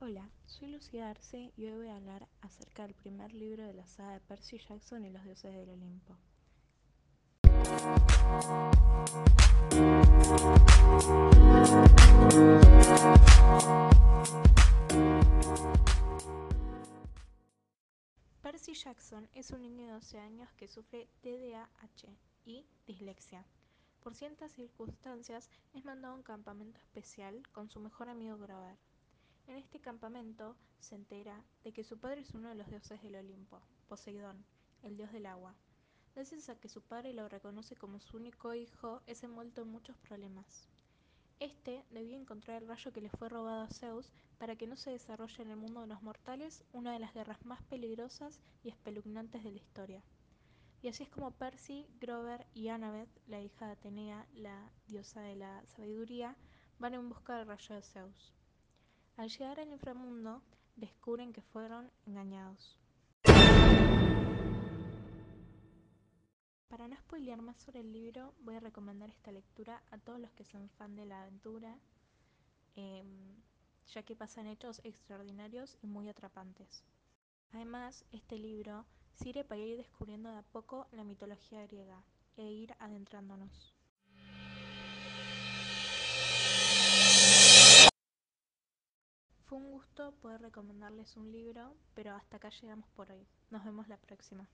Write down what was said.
Percy y hoy voy a hablar acerca del primer libro de la saga de Percy Jackson y los dioses del Olimpo. Percy Jackson es un niño de 12 años que sufre TDAH y dislexia. Por ciertas circunstancias es mandado a un campamento especial con su mejor amigo Grover. En este campamento se entera de que su padre es uno de los dioses del Olimpo, Poseidón, el dios del agua. Gracias a que su padre lo reconoce como su único hijo, es envuelto en muchos problemas. Este debía encontrar el rayo que le fue robado a Zeus para que no se desarrolle en el mundo de los mortales una de las guerras más peligrosas y espeluznantes de la historia. Y así es como Percy, Grover y Annabeth, la hija de Atenea, la diosa de la sabiduría, van en busca del rayo de Zeus. Al llegar al inframundo, descubren que fueron engañados. Para no spoilear más sobre el libro, voy a recomendar esta lectura a todos los que son fan de la aventura, eh, ya que pasan hechos extraordinarios y muy atrapantes. Además, este libro sirve para ir descubriendo de a poco la mitología griega e ir adentrándonos. Fue un gusto poder recomendarles un libro, pero hasta acá llegamos por hoy. Nos vemos la próxima.